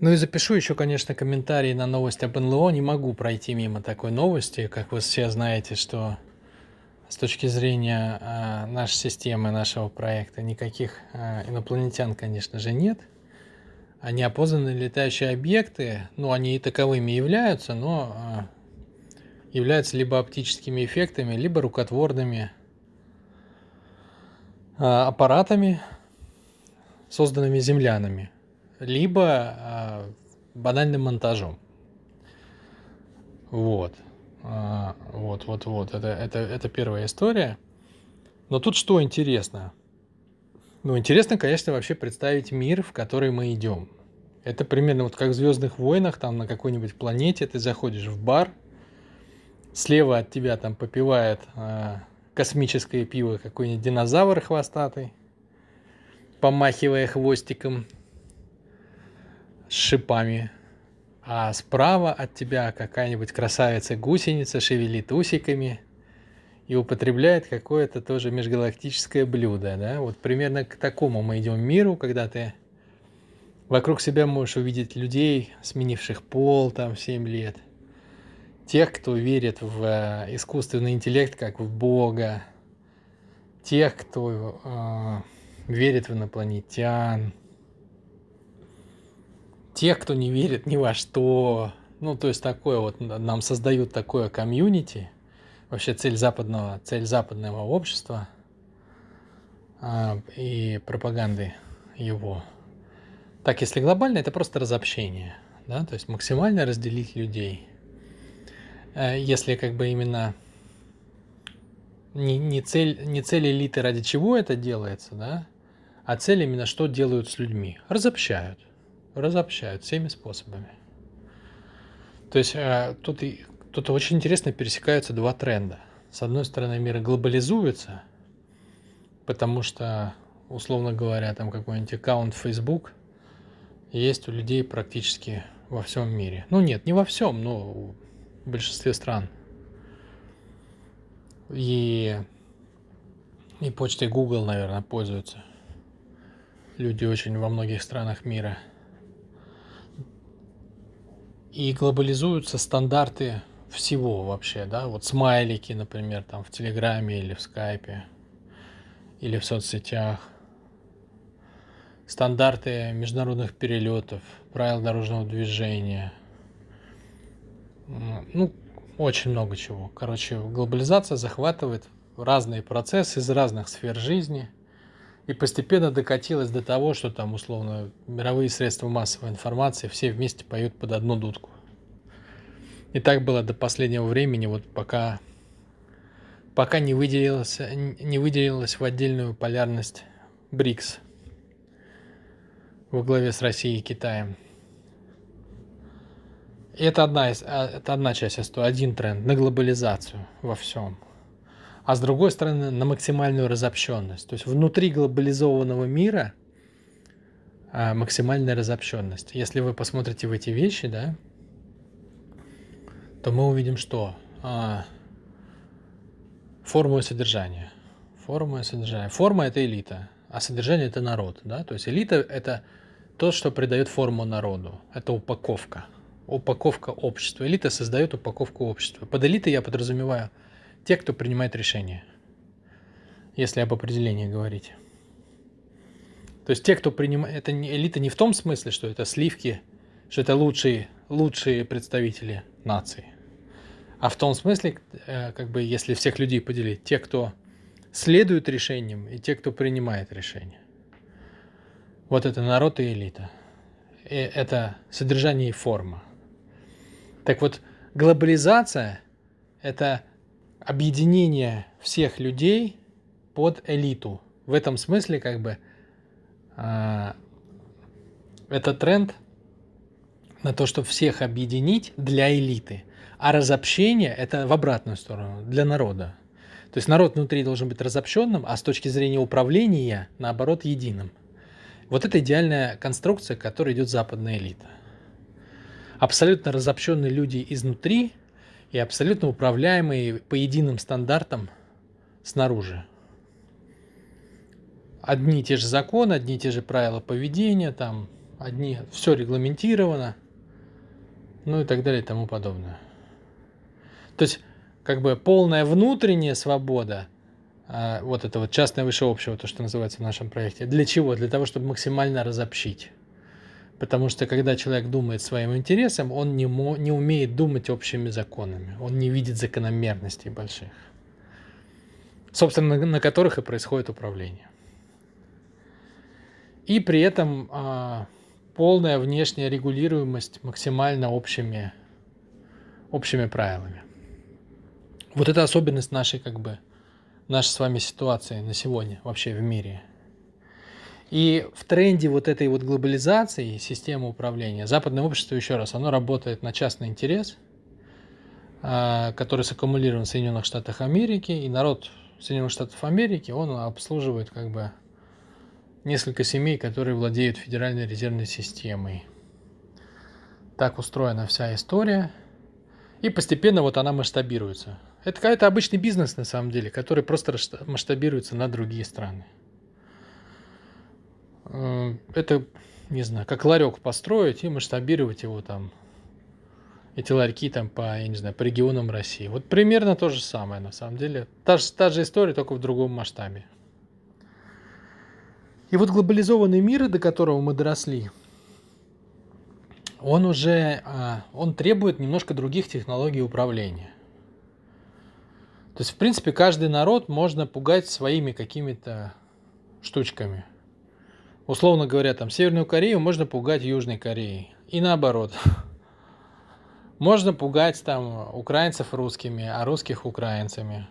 Ну и запишу еще, конечно, комментарий на новость об НЛО. Не могу пройти мимо такой новости. Как вы все знаете, что с точки зрения э, нашей системы, нашего проекта, никаких э, инопланетян, конечно же, нет. А неопознанные летающие объекты, ну, они и таковыми являются, но э, являются либо оптическими эффектами, либо рукотворными э, аппаратами, созданными землянами либо э, банальным монтажом. Вот. А, вот, вот, вот. Это, это, это первая история. Но тут что интересно? Ну, интересно, конечно, вообще представить мир, в который мы идем. Это примерно вот как в Звездных войнах, там на какой-нибудь планете ты заходишь в бар, слева от тебя там попивает э, космическое пиво какой-нибудь динозавр хвостатый, помахивая хвостиком, с шипами, а справа от тебя какая-нибудь красавица-гусеница шевелит усиками и употребляет какое-то тоже межгалактическое блюдо, да, вот примерно к такому мы идем миру, когда ты вокруг себя можешь увидеть людей, сменивших пол там в 7 лет, тех, кто верит в э, искусственный интеллект как в Бога, тех, кто э, верит в инопланетян, тех, кто не верит ни во что. Ну, то есть такое вот, нам создают такое комьюнити, вообще цель западного, цель западного общества а, и пропаганды его. Так, если глобально, это просто разобщение, да, то есть максимально разделить людей. Э, если как бы именно не, не, цель, не цель элиты, ради чего это делается, да, а цель именно, что делают с людьми. Разобщают разобщают всеми способами. То есть э, тут, тут очень интересно пересекаются два тренда. С одной стороны, мир глобализуется, потому что, условно говоря, там какой-нибудь аккаунт Facebook есть у людей практически во всем мире. Ну нет, не во всем, но в большинстве стран. И, и почтой Google, наверное, пользуются люди очень во многих странах мира – и глобализуются стандарты всего вообще, да, вот смайлики, например, там в Телеграме или в Скайпе, или в соцсетях, стандарты международных перелетов, правил дорожного движения, ну, очень много чего. Короче, глобализация захватывает разные процессы из разных сфер жизни – и постепенно докатилась до того, что там условно мировые средства массовой информации все вместе поют под одну дудку. И так было до последнего времени, вот пока, пока не, выделилось, не выделилась в отдельную полярность БРИКС во главе с Россией и Китаем. И это одна, а, это одна часть истории, один тренд на глобализацию во всем – а с другой стороны на максимальную разобщенность. То есть внутри глобализованного мира а, максимальная разобщенность. Если вы посмотрите в эти вещи, да, то мы увидим, что а, форму и содержание. Форма и содержание. Форма это элита, а содержание это народ. Да? То есть элита это то, что придает форму народу. Это упаковка. Упаковка общества. Элита создает упаковку общества. Под элитой я подразумеваю – те, кто принимает решения, если об определении говорить. То есть те, кто принимает... Это не, элита не в том смысле, что это сливки, что это лучшие, лучшие представители нации. А в том смысле, э, как бы, если всех людей поделить, те, кто следует решениям, и те, кто принимает решения. Вот это народ и элита. И это содержание и форма. Так вот, глобализация – это объединение всех людей под элиту. В этом смысле как бы э, это тренд на то, чтобы всех объединить для элиты. А разобщение это в обратную сторону, для народа. То есть народ внутри должен быть разобщенным, а с точки зрения управления, наоборот, единым. Вот это идеальная конструкция, к которой идет западная элита. Абсолютно разобщенные люди изнутри и абсолютно управляемые по единым стандартам снаружи. Одни и те же законы, одни и те же правила поведения, там, одни, все регламентировано, ну и так далее и тому подобное. То есть, как бы полная внутренняя свобода, а, вот это вот частное выше общего, то, что называется в нашем проекте. Для чего? Для того, чтобы максимально разобщить. Потому что когда человек думает своим интересом, он не, мо, не умеет думать общими законами. Он не видит закономерностей больших. Собственно, на, на которых и происходит управление. И при этом а, полная внешняя регулируемость максимально общими, общими правилами. Вот это особенность нашей, как бы, нашей с вами ситуации на сегодня вообще в мире. И в тренде вот этой вот глобализации системы управления, западное общество, еще раз, оно работает на частный интерес, а, который саккумулирован в Соединенных Штатах Америки, и народ Соединенных Штатов Америки, он обслуживает как бы несколько семей, которые владеют Федеральной резервной системой. Так устроена вся история. И постепенно вот она масштабируется. Это какой-то обычный бизнес на самом деле, который просто масштабируется на другие страны. Э, это, не знаю, как ларек построить и масштабировать его там, эти ларьки там по, я не знаю, по регионам России. Вот примерно то же самое на самом деле. Та же, та же история, только в другом масштабе. И вот глобализованный мир, до которого мы доросли, он уже а, он требует немножко других технологий управления. То есть, в принципе, каждый народ можно пугать своими какими-то штучками. Условно говоря, там Северную Корею можно пугать Южной Кореей. И наоборот. Можно пугать там украинцев русскими, а русских украинцами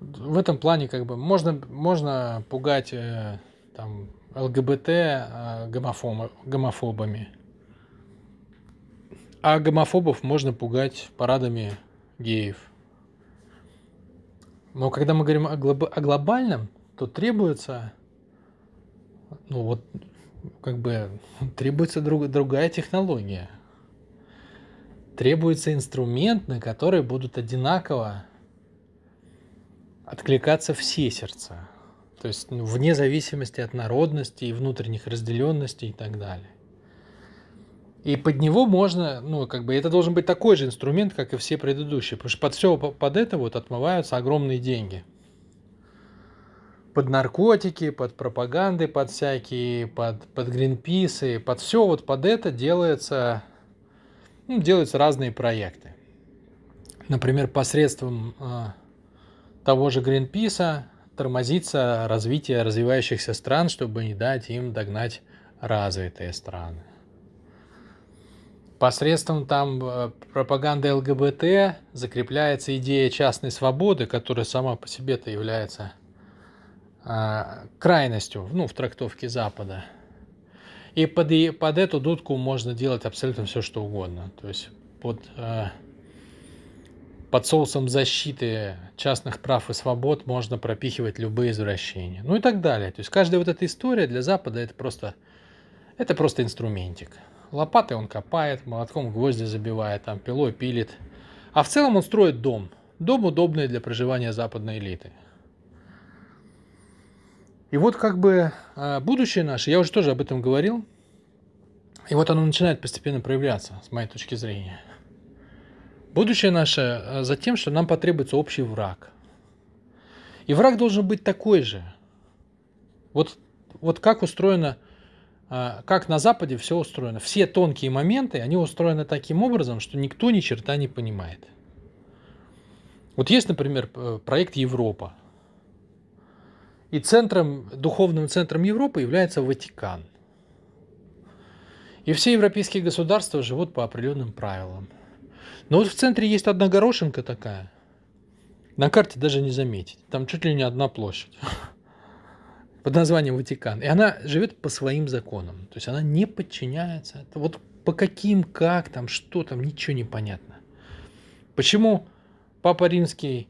в этом плане как бы можно, можно пугать э, там, ЛГБТ э, гомофоб, гомофобами. А гомофобов можно пугать парадами геев. Но когда мы говорим о, глоб, о глобальном, то требуется, ну вот, как бы, требуется друг, другая технология. Требуется инструмент, на который будут одинаково откликаться все сердца. То есть ну, вне зависимости от народности и внутренних разделенностей и так далее. И под него можно, ну, как бы, это должен быть такой же инструмент, как и все предыдущие, потому что под все под это вот отмываются огромные деньги. Под наркотики, под пропаганды, под всякие, под, под гринписы, под все вот под это делается, ну, делаются разные проекты. Например, посредством а, того же Гринписа тормозится развитие развивающихся стран, чтобы не дать им догнать развитые страны. Посредством там э, пропаганды ЛГБТ закрепляется идея частной свободы, которая сама по себе-то является э, крайностью ну, в трактовке Запада. И под, под эту дудку можно делать абсолютно все, что угодно. То есть под э, под соусом защиты частных прав и свобод можно пропихивать любые извращения. Ну и так далее. То есть каждая вот эта история для Запада это просто, это просто инструментик. Лопатой он копает, молотком гвозди забивает, там пилой пилит. А в целом он строит дом. Дом удобный для проживания западной элиты. И вот как бы а, будущее наше, я уже тоже об этом говорил, и вот оно начинает постепенно проявляться, с моей точки зрения. Будущее наше э, за тем, что нам потребуется общий враг. И враг должен быть такой же. Вот, вот как устроено, э, как на Западе все устроено. Все тонкие моменты, они устроены таким образом, что никто ни черта не понимает. Вот есть, например, проект Европа. И центром, духовным центром Европы является Ватикан. И все европейские государства живут по определенным правилам – но вот в центре есть одна горошинка такая. На карте даже не заметить. Там чуть ли не одна площадь. Под названием Ватикан. И она живет по своим законам. То есть она не подчиняется. Вот по каким, как там, что там, ничего не понятно. Почему Папа Римский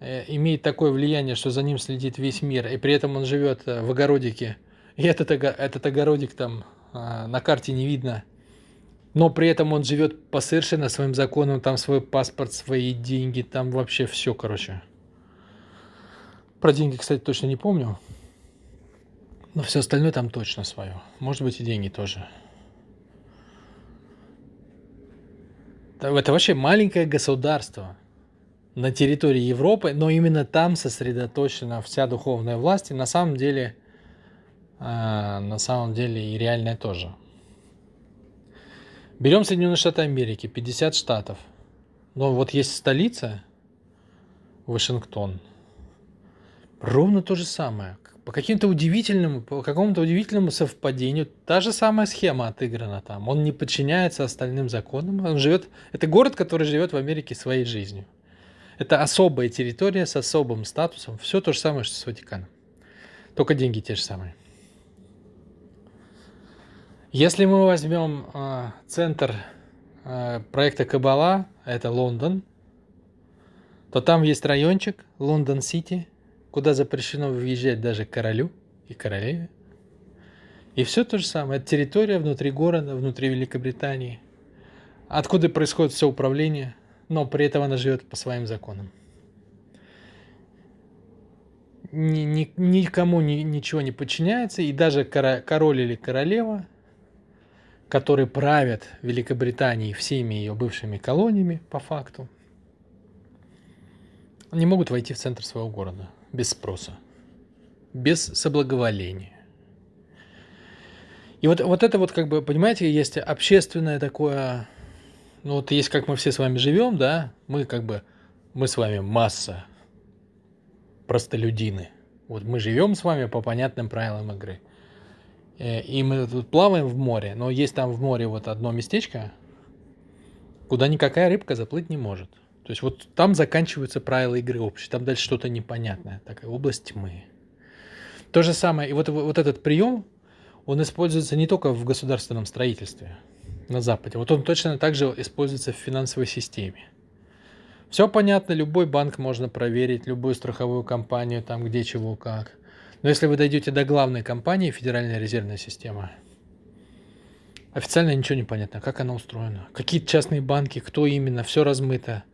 имеет такое влияние, что за ним следит весь мир, и при этом он живет э, в огородике, и этот, этот огородик там а, на карте не видно, но при этом он живет по совершенно своим законам, там свой паспорт, свои деньги, там вообще все, короче. Про деньги, кстати, точно не помню. Но все остальное там точно свое. Может быть и деньги тоже. Это вообще маленькое государство на территории Европы, но именно там сосредоточена вся духовная власть, и на самом деле, а, на самом деле и реальная тоже. Берем Соединенные Штаты Америки, 50 штатов. Но вот есть столица, Вашингтон. Ровно то же самое. По каким-то удивительным, по какому-то удивительному совпадению та же самая схема отыграна там. Он не подчиняется остальным законам. Он живет. Это город, который живет в Америке своей жизнью. Это особая территория с особым статусом. Все то же самое, что с Ватиканом. Только деньги те же самые. Если мы возьмем э, центр э, проекта Кабала, это Лондон, то там есть райончик Лондон-Сити, куда запрещено въезжать даже королю и королеве. И все то же самое. Это территория внутри города, внутри Великобритании, откуда происходит все управление, но при этом она живет по своим законам. Ни, ни, никому ни, ничего не подчиняется, и даже король или королева которые правят Великобританией всеми ее бывшими колониями по факту, не могут войти в центр своего города без спроса, без соблаговоления. И вот, вот это вот, как бы, понимаете, есть общественное такое, ну вот есть как мы все с вами живем, да, мы как бы, мы с вами масса, простолюдины. Вот мы живем с вами по понятным правилам игры – Э, и мы тут плаваем в море, но есть там в море вот одно местечко, куда никакая рыбка заплыть не может. То есть вот там заканчиваются правила игры общей, там дальше что-то непонятное, такая область тьмы. То же самое, и вот, вот этот прием, он используется не только в государственном строительстве на Западе, вот он точно так же используется в финансовой системе. Все понятно, любой банк можно проверить, любую страховую компанию, там где чего как – но если вы дойдете до главной компании, Федеральная резервная система, официально ничего не понятно, как она устроена. Какие частные банки, кто именно, все размыто.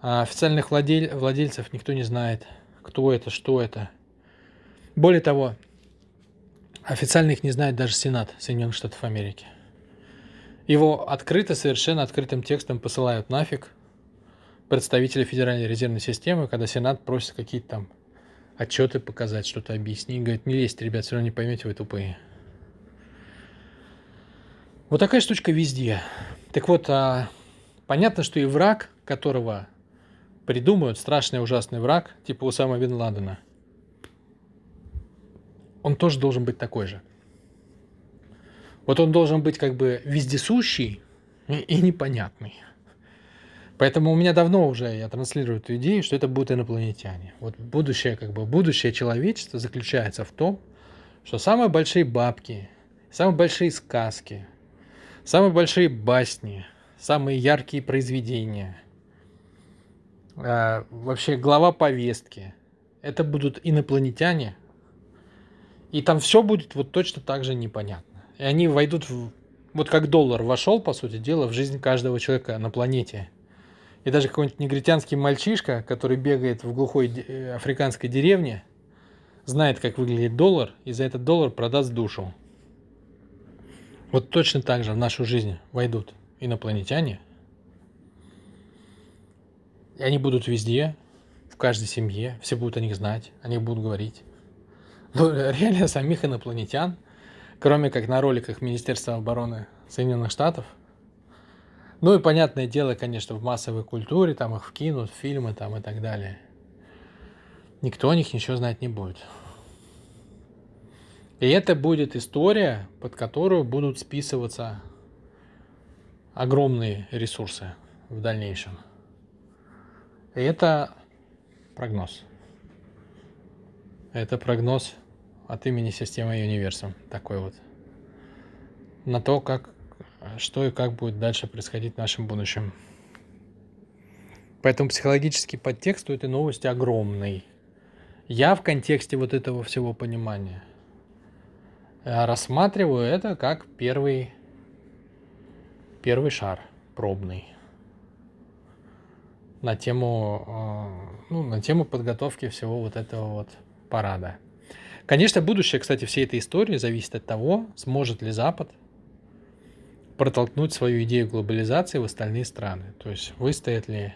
А официальных владель... владельцев никто не знает, кто это, что это. Более того, официально их не знает даже Сенат Соединенных Штатов Америки. Его открыто, совершенно открытым текстом посылают нафиг представители Федеральной резервной системы, когда Сенат просит какие-то там отчеты показать, что-то объяснить. Говорит, не лезьте, ребят, все равно не поймете, вы тупые. Вот такая штучка везде. Так вот, а, понятно, что и враг, которого придумают, страшный ужасный враг, типа Усама Бен Ладена, он тоже должен быть такой же. Вот он должен быть как бы вездесущий и, непонятный. Поэтому у меня давно уже я транслирую эту идею, что это будут инопланетяне. Вот будущее, как бы, будущее человечества заключается в том, что самые большие бабки, самые большие сказки, самые большие басни, самые яркие произведения, э, вообще глава повестки, это будут инопланетяне, и там все будет вот точно так же непонятно. И они войдут в... Вот как доллар вошел, по сути дела, в жизнь каждого человека на планете – и даже какой-нибудь негритянский мальчишка, который бегает в глухой э, африканской деревне, знает, как выглядит доллар, и за этот доллар продаст душу. Вот точно так же в нашу жизнь войдут инопланетяне. И они будут везде, в каждой семье, все будут о них знать, они будут говорить. Но реально самих инопланетян, кроме как на роликах Министерства обороны Соединенных Штатов – ну и понятное дело, конечно, в массовой культуре, там их вкинут, фильмы там и так далее. Никто о них ничего знать не будет. И это будет история, под которую будут списываться огромные ресурсы в дальнейшем. И это прогноз. Это прогноз от имени системы Универсум. Такой вот. На то, как что и как будет дальше происходить в нашем будущем. Поэтому психологический подтекст у этой новости огромный. Я в контексте вот этого всего понимания рассматриваю это как первый, первый шар пробный на тему, э, ну, на тему подготовки всего вот этого вот парада. Конечно, будущее, кстати, всей этой истории зависит от того, сможет ли Запад протолкнуть свою идею глобализации в остальные страны. То есть выстоят ли,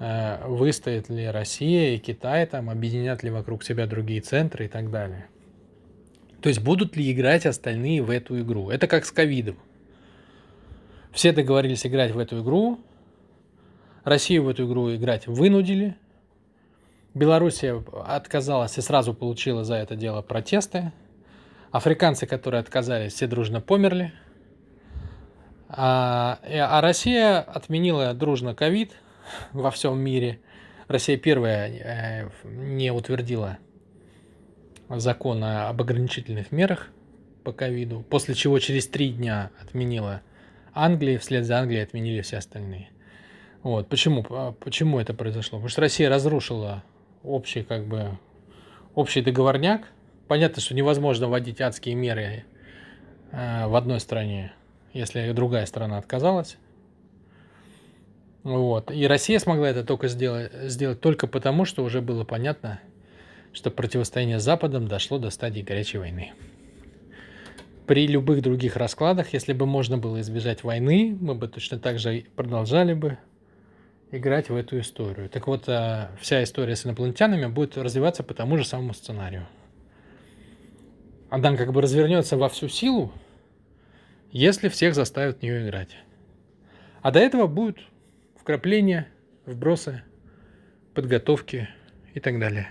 э, выстоит ли Россия и Китай, там, объединят ли вокруг себя другие центры и так далее. То есть будут ли играть остальные в эту игру. Это как с ковидом. Все договорились играть в эту игру. Россию в эту игру играть вынудили. Белоруссия отказалась и сразу получила за это дело протесты. Африканцы, которые отказались, все дружно померли. А, а Россия отменила дружно ковид во всем мире. Россия первая э, не утвердила закон об ограничительных мерах по ковиду, после чего через три дня отменила Англия, вслед за Англией отменили все остальные. Вот. Почему, почему это произошло? Потому что Россия разрушила общий, как бы, общий договорняк. Понятно, что невозможно вводить адские меры э, в одной стране, если другая страна отказалась. Вот. И Россия смогла это только сделать, сделать только потому, что уже было понятно, что противостояние с Западом дошло до стадии горячей войны. При любых других раскладах, если бы можно было избежать войны, мы бы точно так же продолжали бы играть в эту историю. Так вот, э, вся история с инопланетянами будет развиваться по тому же самому сценарию. Она как бы развернется во всю силу, если всех заставят в нее играть. А до этого будут вкрапления, вбросы, подготовки и так далее.